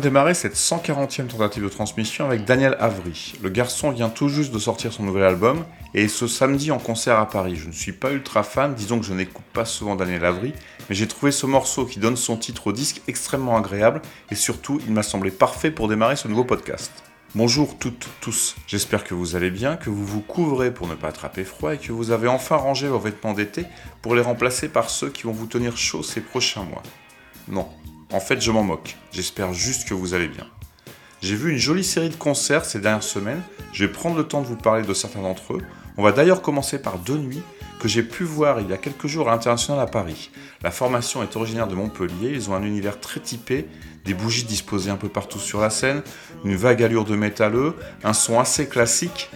De démarrer cette 140e tentative de transmission avec Daniel Avry. Le garçon vient tout juste de sortir son nouvel album et ce samedi en concert à Paris. Je ne suis pas ultra fan, disons que je n'écoute pas souvent Daniel Avry, mais j'ai trouvé ce morceau qui donne son titre au disque extrêmement agréable et surtout il m'a semblé parfait pour démarrer ce nouveau podcast. Bonjour toutes, tous, j'espère que vous allez bien, que vous vous couvrez pour ne pas attraper froid et que vous avez enfin rangé vos vêtements d'été pour les remplacer par ceux qui vont vous tenir chaud ces prochains mois. Non, en fait, je m'en moque. J'espère juste que vous allez bien. J'ai vu une jolie série de concerts ces dernières semaines. Je vais prendre le temps de vous parler de certains d'entre eux. On va d'ailleurs commencer par deux nuits que j'ai pu voir il y a quelques jours à l'international à Paris. La formation est originaire de Montpellier, ils ont un univers très typé, des bougies disposées un peu partout sur la scène, une vague allure de métalleux, un son assez classique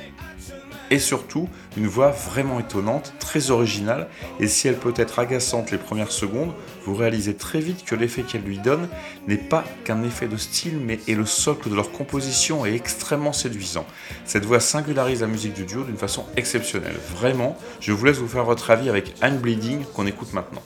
et surtout une voix vraiment étonnante, très originale, et si elle peut être agaçante les premières secondes, vous réalisez très vite que l'effet qu'elle lui donne n'est pas qu'un effet de style, mais est le socle de leur composition et extrêmement séduisant. Cette voix singularise la musique du duo d'une façon exceptionnelle. Vraiment, je vous laisse vous faire votre avis avec I'm Bleeding qu'on écoute maintenant.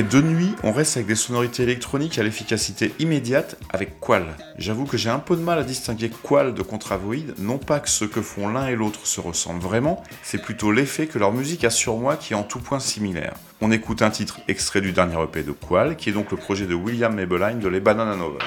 Après deux nuits, on reste avec des sonorités électroniques à l'efficacité immédiate avec Qual. J'avoue que j'ai un peu de mal à distinguer Qual de Contravoid, non pas que ce que font l'un et l'autre se ressemblent vraiment, c'est plutôt l'effet que leur musique a sur moi qui est en tout point similaire. On écoute un titre extrait du dernier EP de Qual, qui est donc le projet de William Mabeline de Les Banana Novel.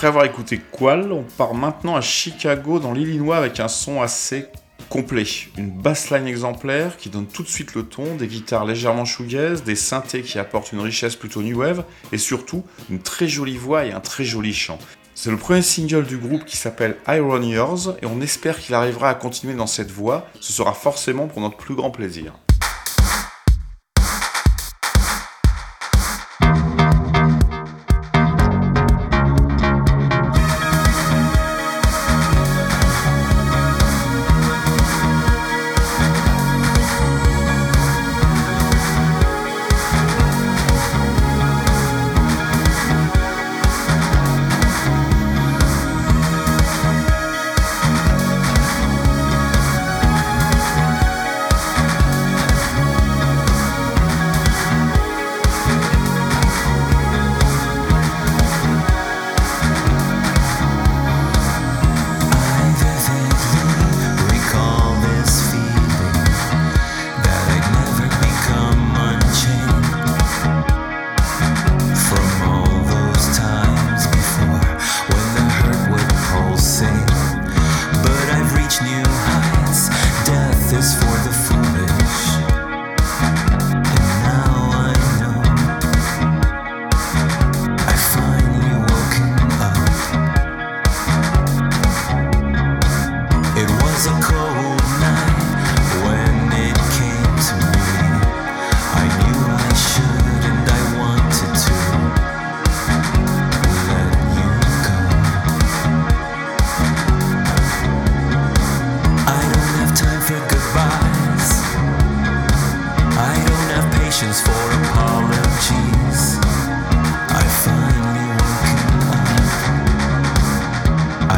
Après avoir écouté Qual, on part maintenant à Chicago dans l'Illinois avec un son assez complet. Une bassline exemplaire qui donne tout de suite le ton, des guitares légèrement shoegaze, des synthés qui apportent une richesse plutôt new wave, et surtout une très jolie voix et un très joli chant. C'est le premier single du groupe qui s'appelle Iron Years, et on espère qu'il arrivera à continuer dans cette voie, ce sera forcément pour notre plus grand plaisir.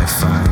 I find.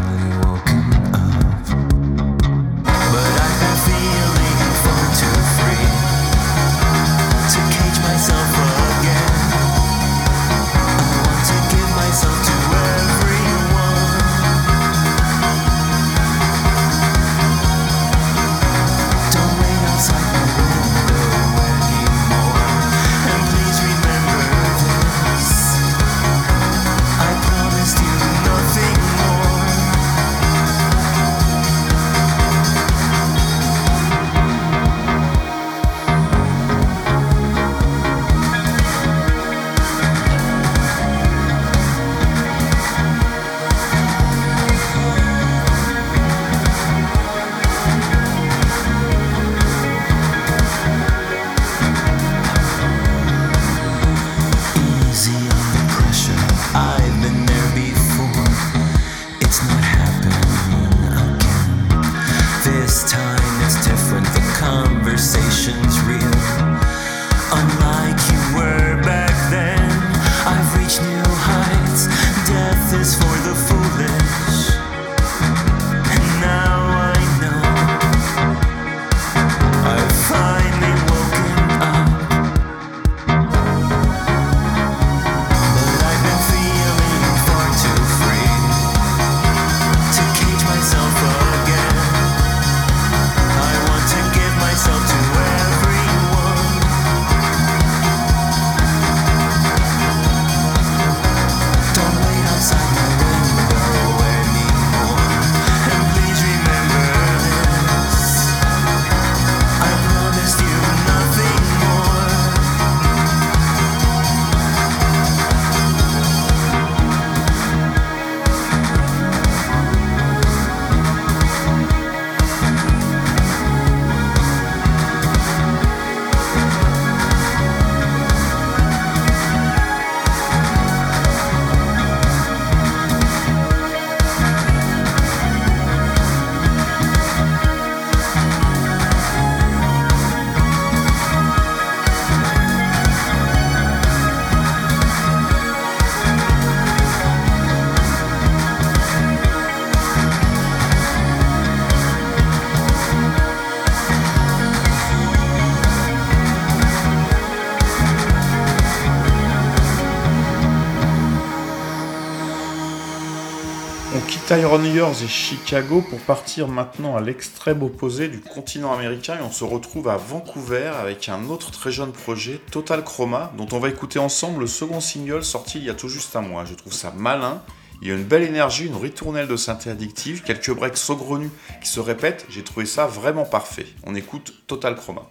Iron Years et Chicago pour partir maintenant à l'extrême opposé du continent américain et on se retrouve à Vancouver avec un autre très jeune projet, Total Chroma, dont on va écouter ensemble le second single sorti il y a tout juste un mois. Je trouve ça malin Il y a une belle énergie, une ritournelle de synthé addictive, quelques breaks saugrenus qui se répètent. J'ai trouvé ça vraiment parfait. On écoute Total Chroma.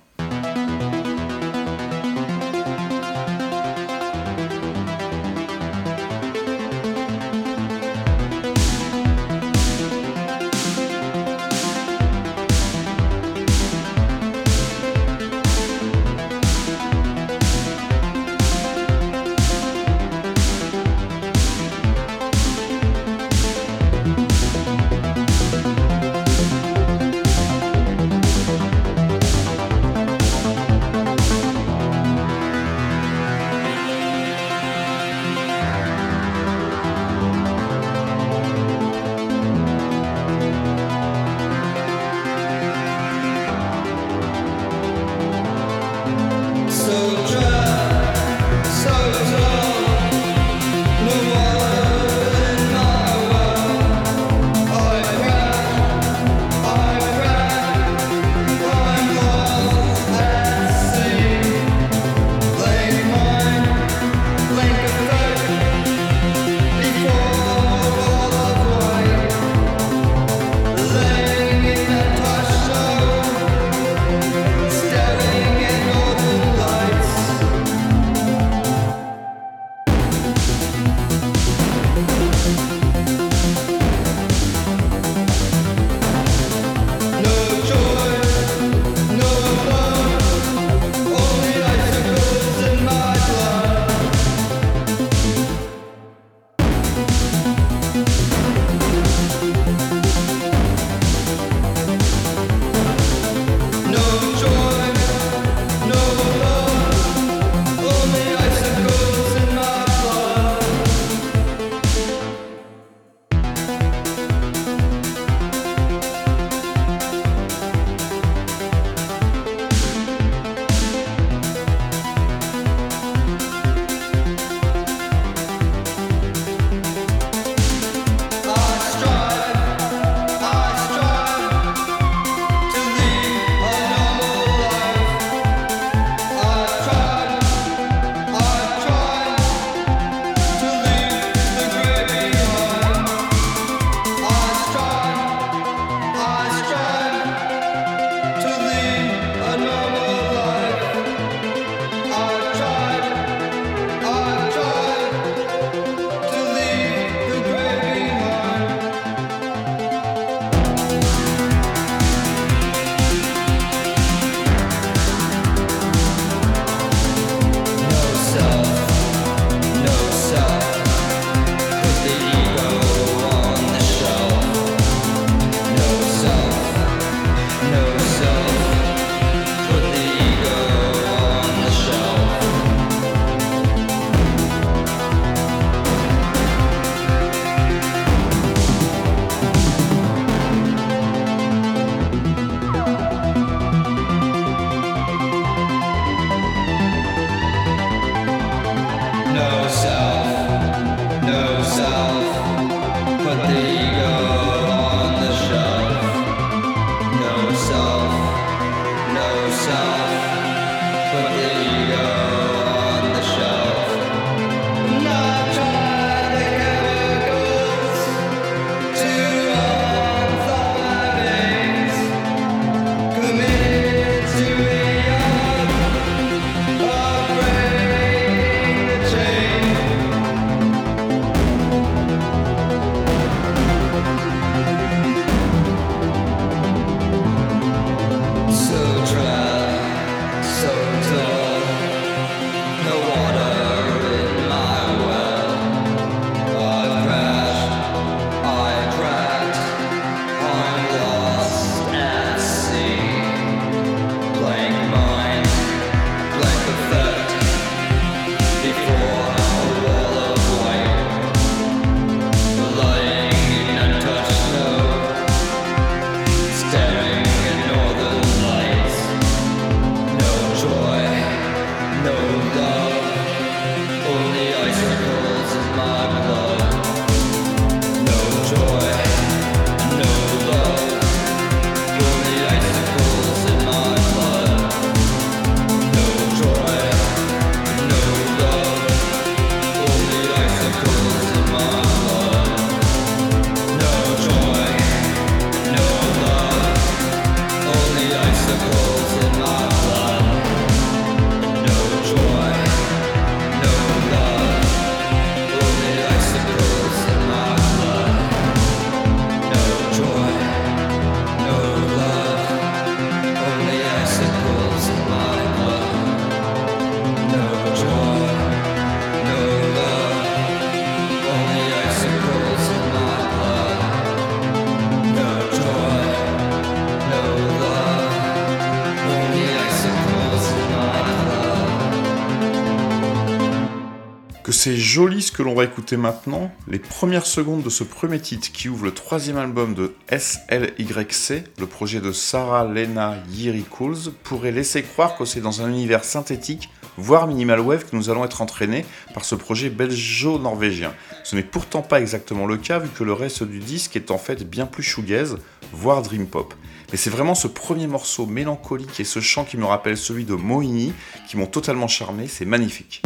Joli ce que l'on va écouter maintenant. Les premières secondes de ce premier titre qui ouvre le troisième album de SLYC, le projet de Sarah Lena Yiri Cools, pourrait laisser croire que c'est dans un univers synthétique, voire minimal wave, que nous allons être entraînés par ce projet belgeo-norvégien. Ce n'est pourtant pas exactement le cas vu que le reste du disque est en fait bien plus shoegaze, voire dream pop. Mais c'est vraiment ce premier morceau mélancolique et ce chant qui me rappelle celui de Mohini qui m'ont totalement charmé, c'est magnifique.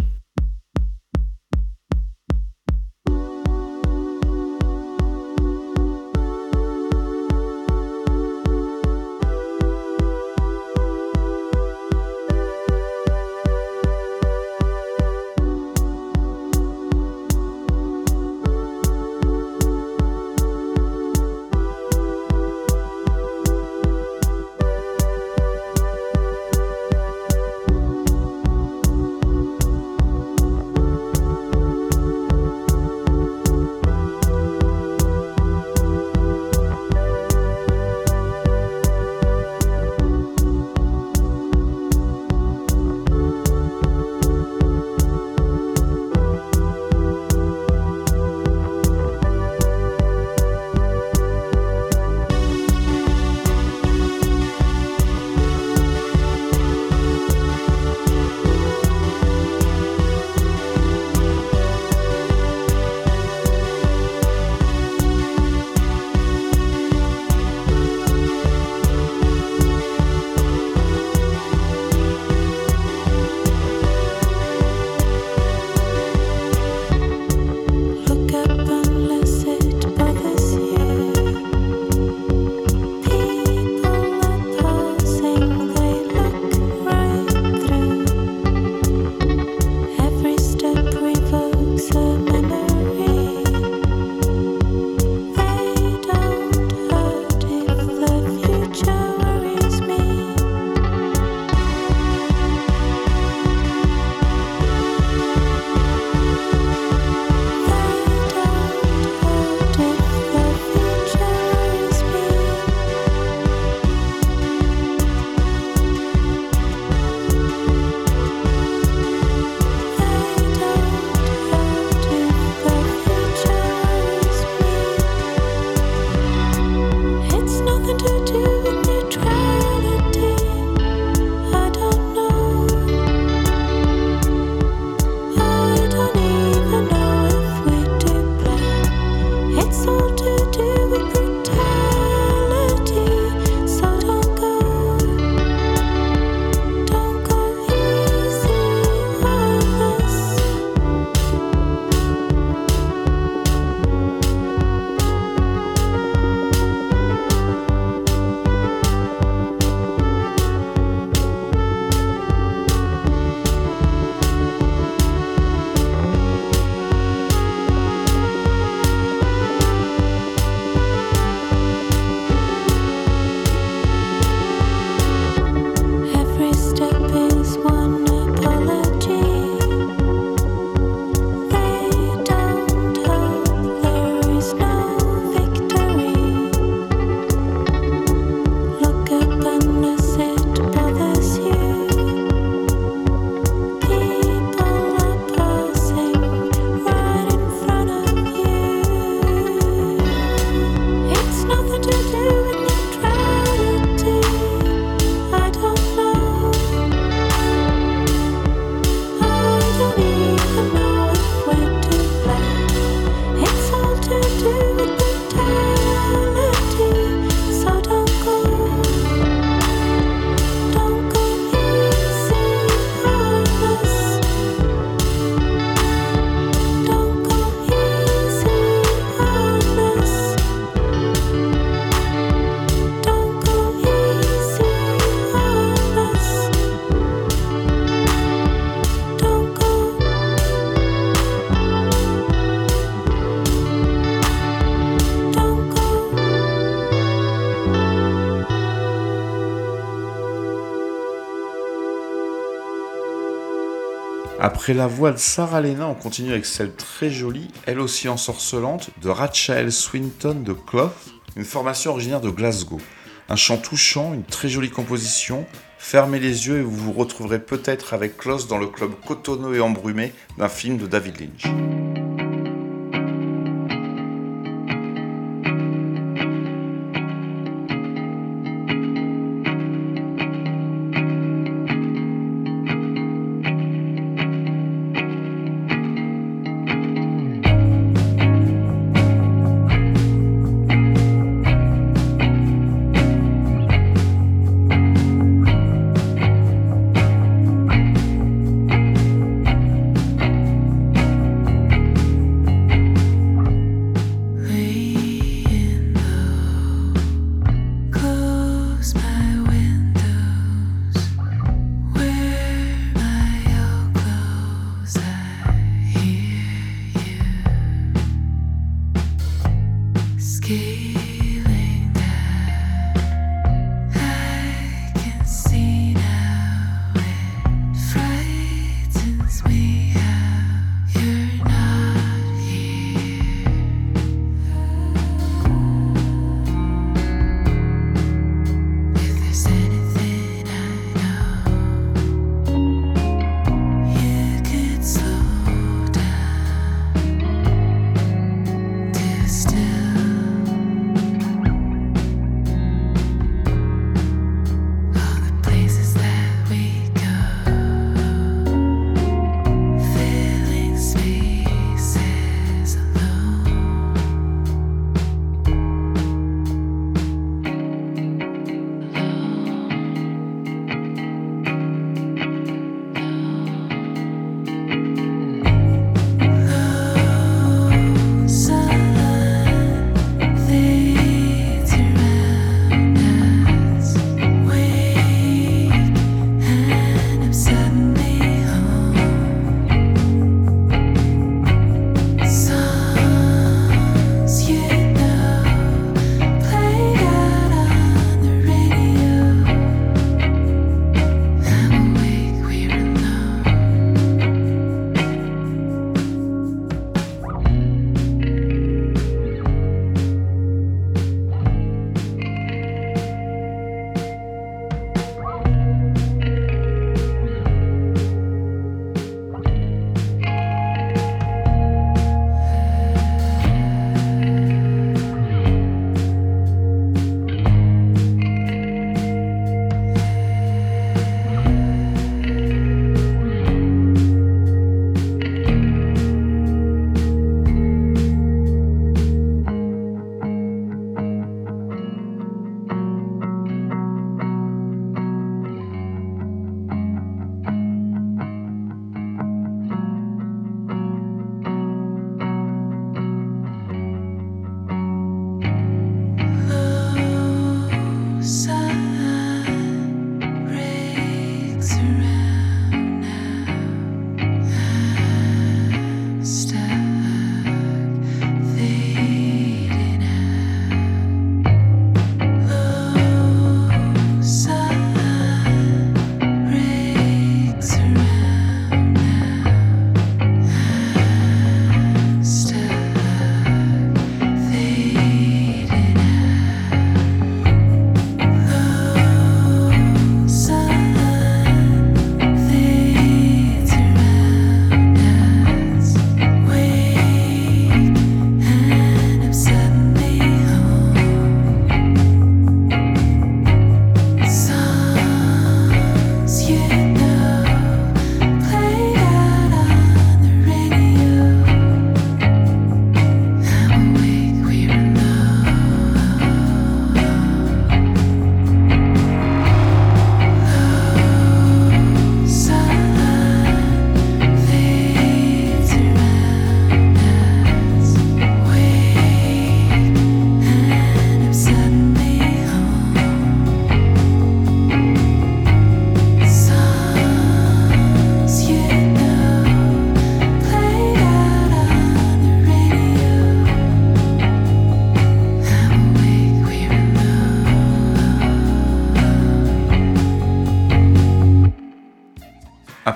Après la voix de Sarah Lena, on continue avec celle très jolie, elle aussi ensorcelante, de Rachel Swinton de Cloth, une formation originaire de Glasgow. Un chant touchant, une très jolie composition, Fermez les yeux et vous vous retrouverez peut-être avec Klaus dans le club cotonneux et embrumé d'un film de David Lynch.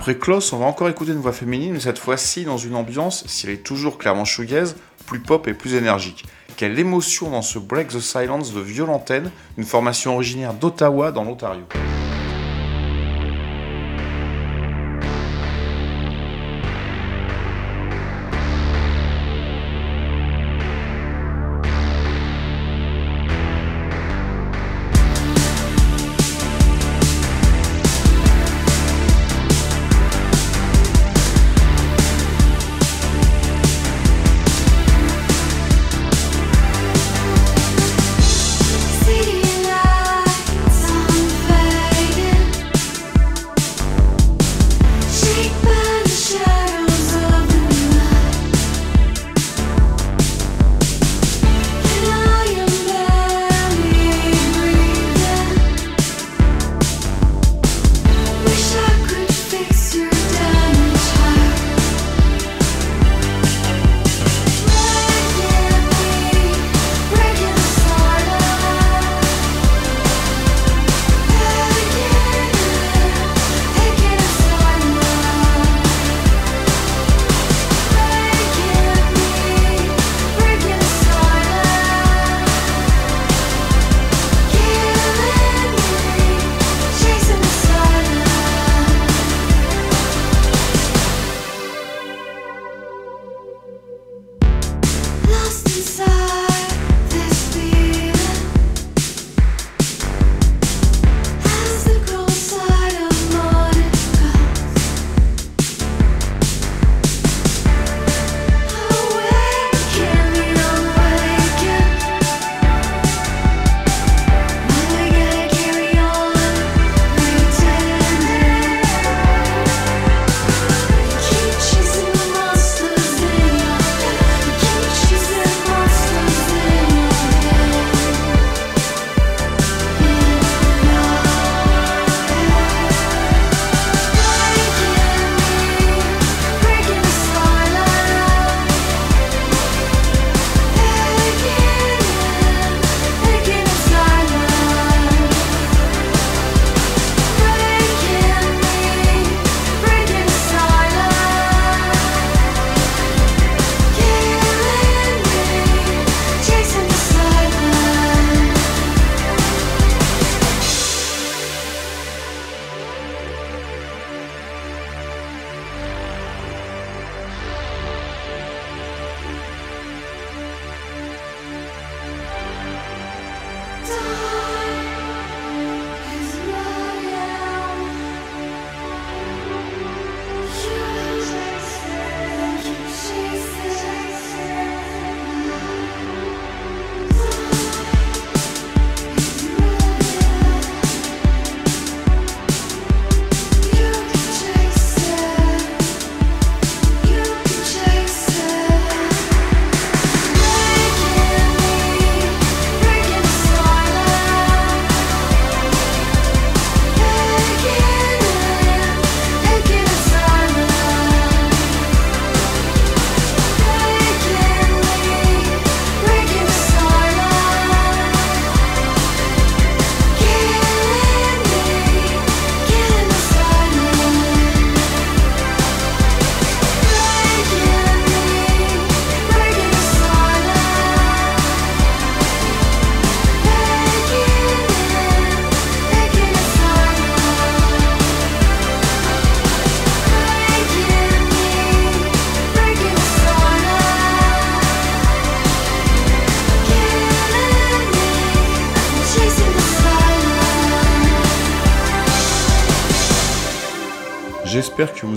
Après Klaus, on va encore écouter une voix féminine, mais cette fois-ci dans une ambiance, s'il est toujours clairement shoegaze, plus pop et plus énergique. Quelle émotion dans ce Break the Silence de Violentaine, une formation originaire d'Ottawa dans l'Ontario.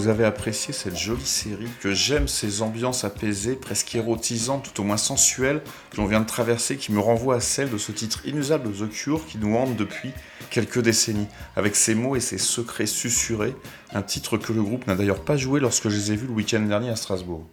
Vous avez apprécié cette jolie série, que j'aime ces ambiances apaisées, presque érotisantes, tout au moins sensuelles, que l'on vient de traverser, qui me renvoient à celle de ce titre inusable The Cure qui nous hante depuis quelques décennies, avec ses mots et ses secrets susurrés, un titre que le groupe n'a d'ailleurs pas joué lorsque je les ai vus le week-end dernier à Strasbourg.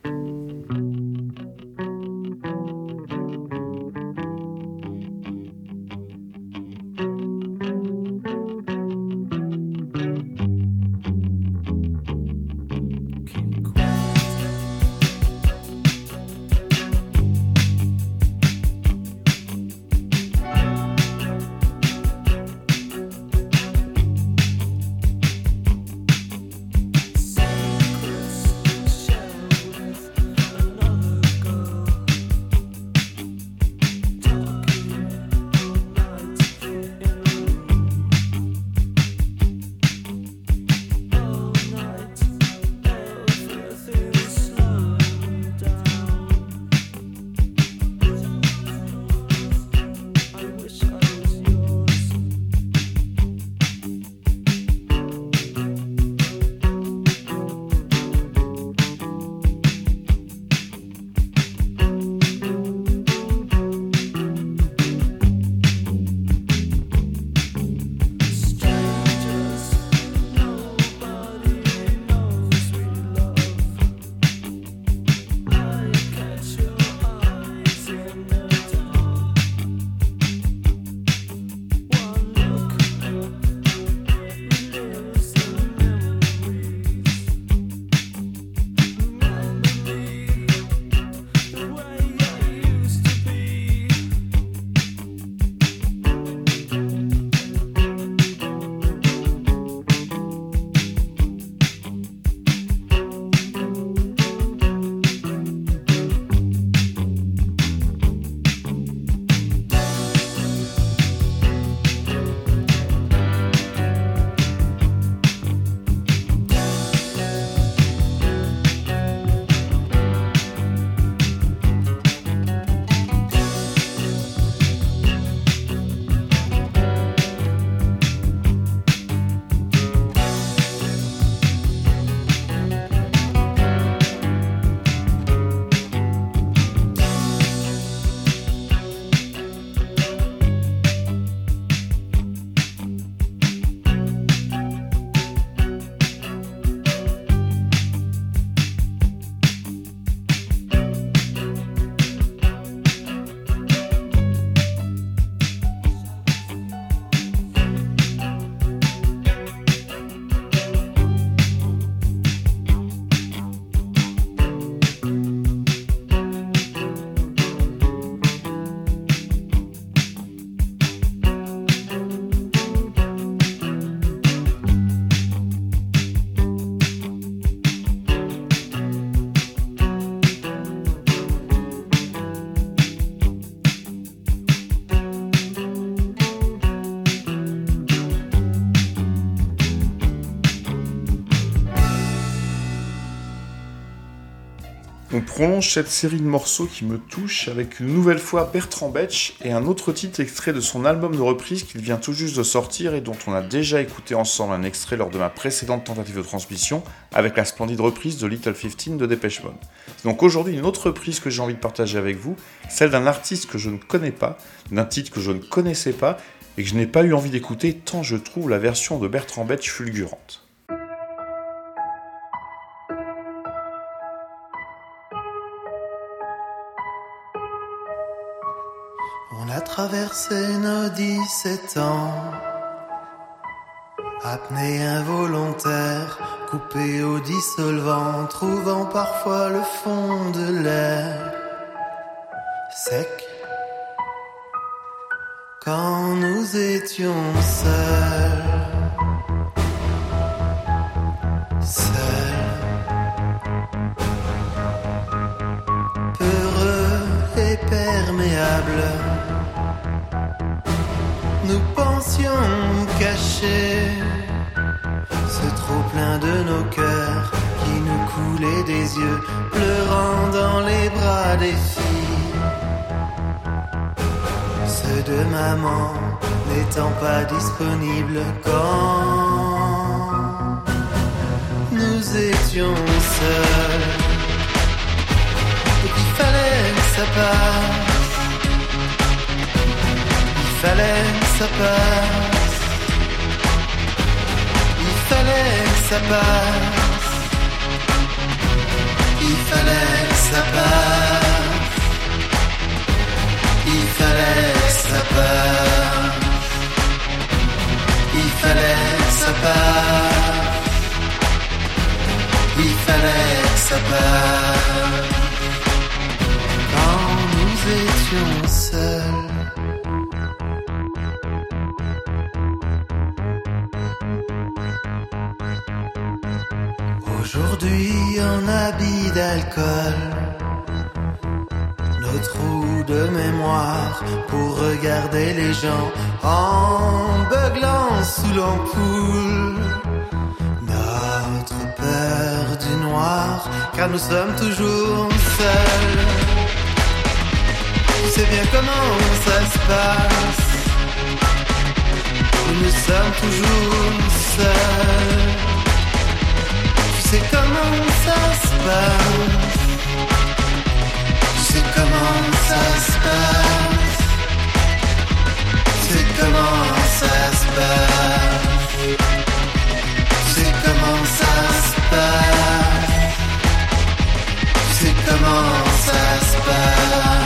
On prolonge cette série de morceaux qui me touche avec une nouvelle fois Bertrand Betch et un autre titre extrait de son album de reprise qu'il vient tout juste de sortir et dont on a déjà écouté ensemble un extrait lors de ma précédente tentative de transmission avec la splendide reprise de Little 15 de Dépêche Mode. Donc aujourd'hui une autre reprise que j'ai envie de partager avec vous, celle d'un artiste que je ne connais pas, d'un titre que je ne connaissais pas et que je n'ai pas eu envie d'écouter tant je trouve la version de Bertrand Betch fulgurante. Traversé nos 17 ans, apnée involontaire, coupé au dissolvant, trouvant parfois le fond de l'air. Sec. Quand nous étions seuls, seuls, nous pensions cacher ce trop plein de nos cœurs qui nous coulait des yeux, pleurant dans les bras des filles. Ceux de maman n'étant pas disponibles quand nous étions seuls. Et qu'il fallait que ça. Il fallait que ça passe. Il fallait que ça passe. Il fallait que ça passe. Il fallait que ça passe. Il fallait que ça passe. Il fallait que ça passe. Quand nous étions seuls. Aujourd'hui en habit d'alcool, nos trous de mémoire pour regarder les gens en beuglant sous l'ampoule. Notre peur du noir, car nous sommes toujours seuls. Tu sais bien comment ça se passe. Nous sommes toujours seuls. Sais comment ça se passe. Tu sais comment ça se passe. Tu sais comment ça se passe. Tu sais comment ça se passe. Tu sais comment ça se passe.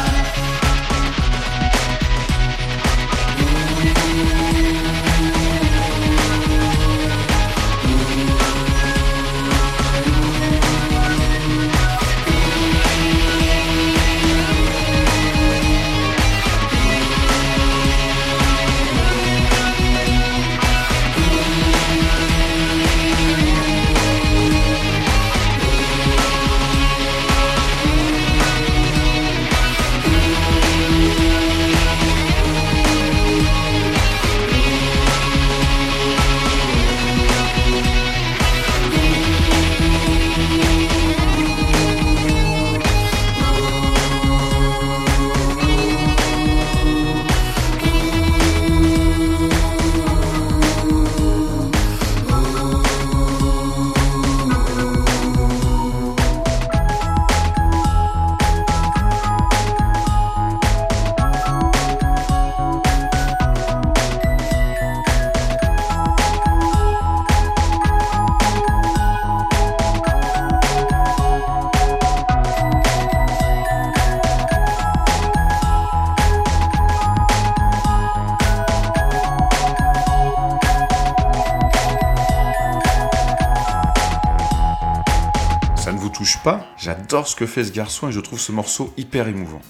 Ce que fait ce garçon et je trouve ce morceau hyper émouvant.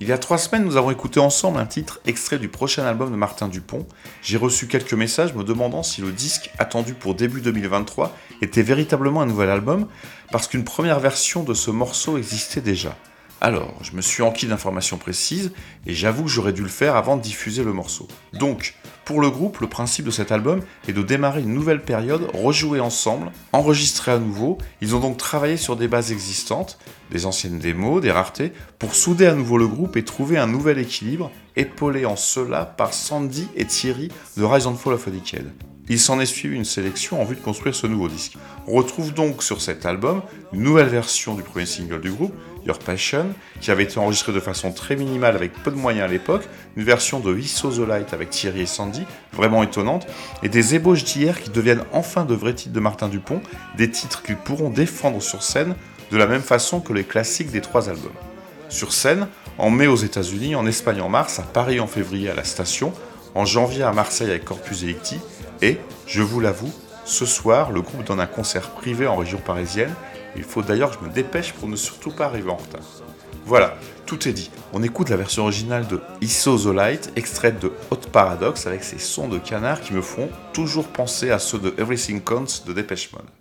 Il y a trois semaines, nous avons écouté ensemble un titre extrait du prochain album de Martin Dupont. J'ai reçu quelques messages me demandant si le disque attendu pour début 2023 était véritablement un nouvel album, parce qu'une première version de ce morceau existait déjà. Alors, je me suis enquis d'informations précises, et j'avoue que j'aurais dû le faire avant de diffuser le morceau. Donc, pour le groupe, le principe de cet album est de démarrer une nouvelle période, rejouer ensemble, enregistrer à nouveau. Ils ont donc travaillé sur des bases existantes, des anciennes démos, des raretés, pour souder à nouveau le groupe et trouver un nouvel équilibre, épaulé en cela par Sandy et Thierry de Rise and Fall of a Decade. Il s'en est suivi une sélection en vue de construire ce nouveau disque. On retrouve donc sur cet album une nouvelle version du premier single du groupe, Your Passion, qui avait été enregistré de façon très minimale avec peu de moyens à l'époque, une version de We the Light avec Thierry et Sandy, vraiment étonnante, et des ébauches d'hier qui deviennent enfin de vrais titres de Martin Dupont, des titres qu'ils pourront défendre sur scène de la même façon que les classiques des trois albums. Sur scène, en mai aux États-Unis, en Espagne en mars, à Paris en février à la station, en janvier à Marseille avec Corpus Electi, et, je vous l'avoue, ce soir, le groupe donne un concert privé en région parisienne. Il faut d'ailleurs que je me dépêche pour ne surtout pas arriver en retard. Voilà, tout est dit. On écoute la version originale de ISO the Light, extraite de Hot Paradox avec ses sons de canard qui me font toujours penser à ceux de Everything Counts de Dépêche Mode.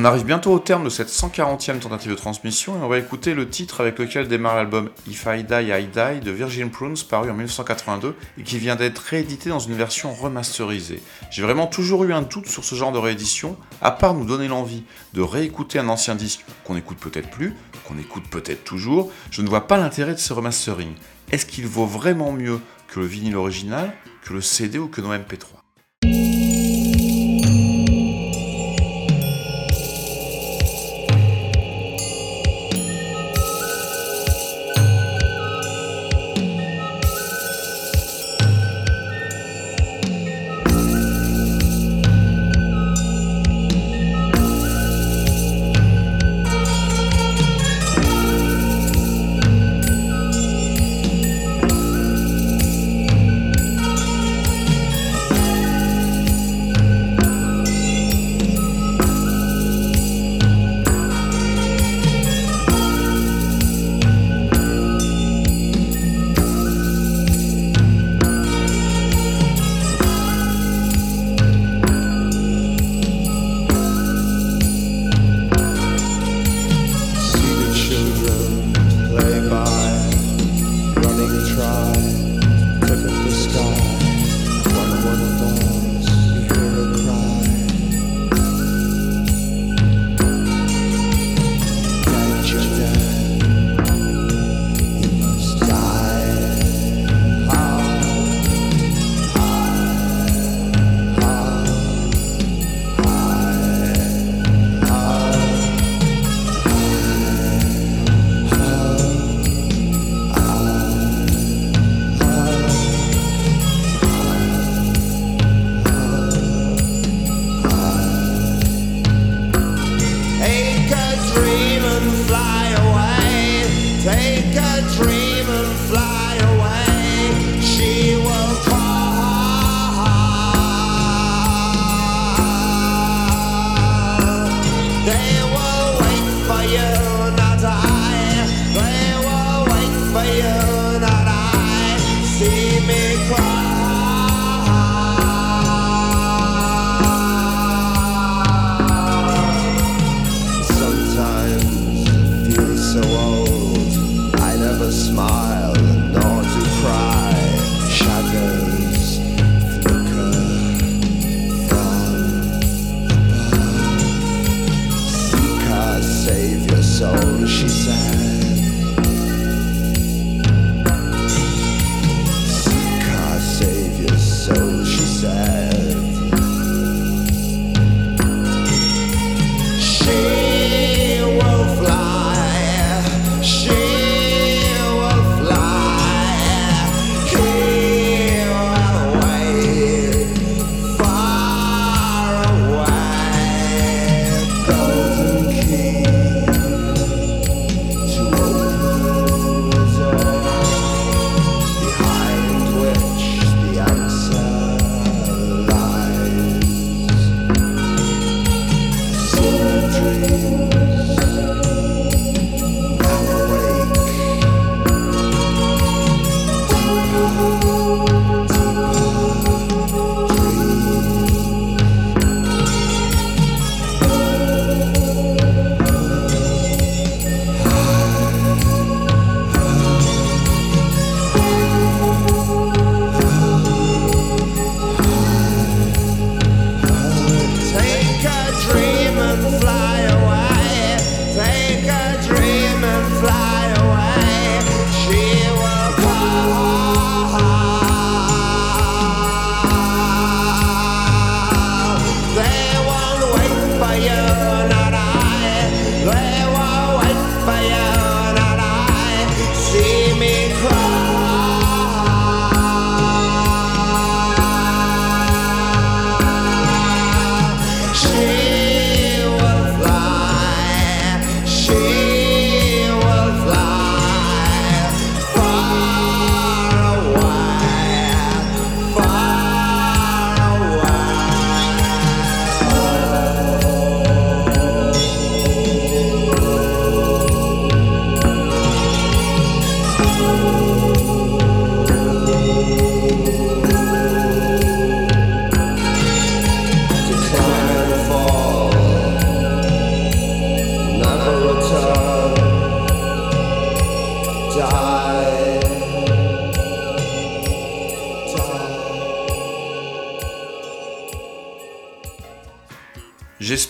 On arrive bientôt au terme de cette 140e tentative de transmission et on va écouter le titre avec lequel démarre l'album If I Die, I Die de Virgin Prunes paru en 1982 et qui vient d'être réédité dans une version remasterisée. J'ai vraiment toujours eu un doute sur ce genre de réédition, à part nous donner l'envie de réécouter un ancien disque qu'on écoute peut-être plus, qu'on écoute peut-être toujours, je ne vois pas l'intérêt de ce remastering. Est-ce qu'il vaut vraiment mieux que le vinyle original, que le CD ou que nos MP3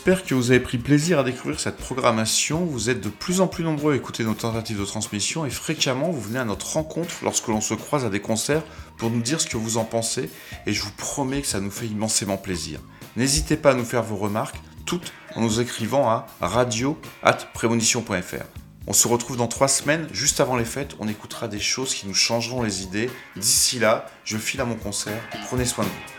J'espère que vous avez pris plaisir à découvrir cette programmation. Vous êtes de plus en plus nombreux à écouter nos tentatives de transmission et fréquemment vous venez à notre rencontre lorsque l'on se croise à des concerts pour nous dire ce que vous en pensez et je vous promets que ça nous fait immensément plaisir. N'hésitez pas à nous faire vos remarques, toutes en nous écrivant à radio@prémonition.fr. On se retrouve dans trois semaines, juste avant les fêtes. On écoutera des choses qui nous changeront les idées. D'ici là, je file à mon concert. Prenez soin de vous.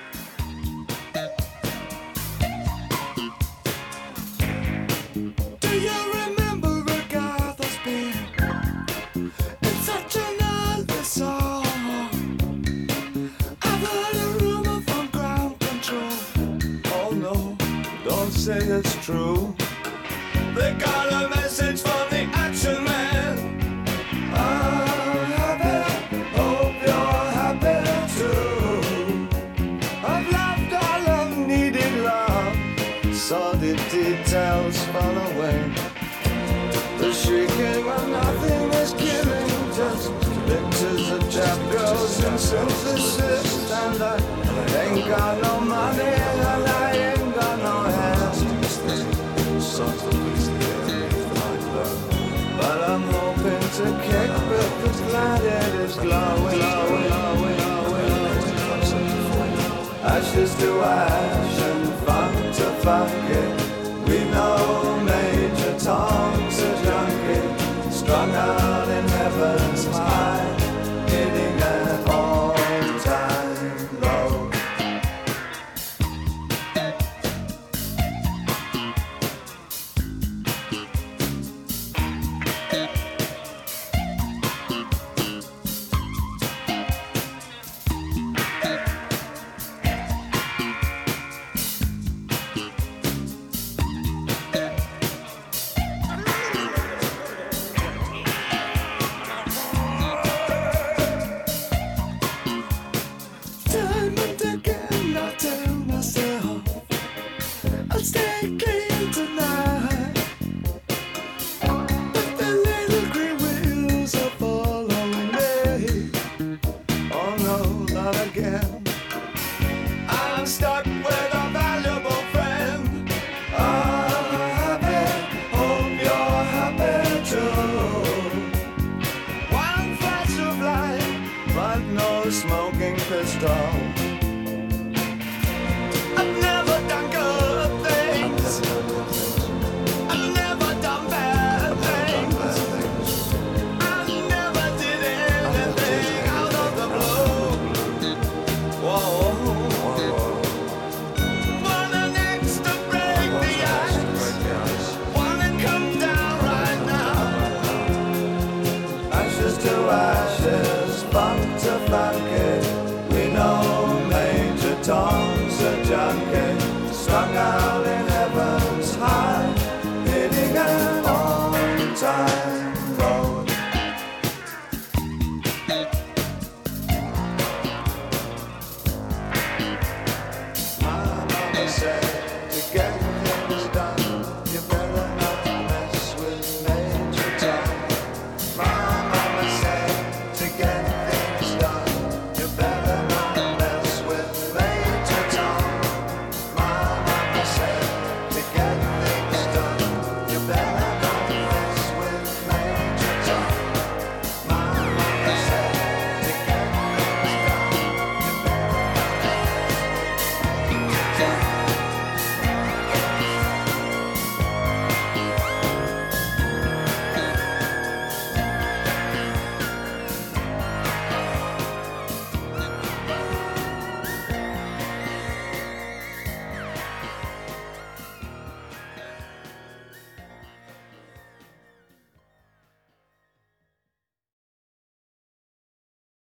To ash and funk to funk another girl.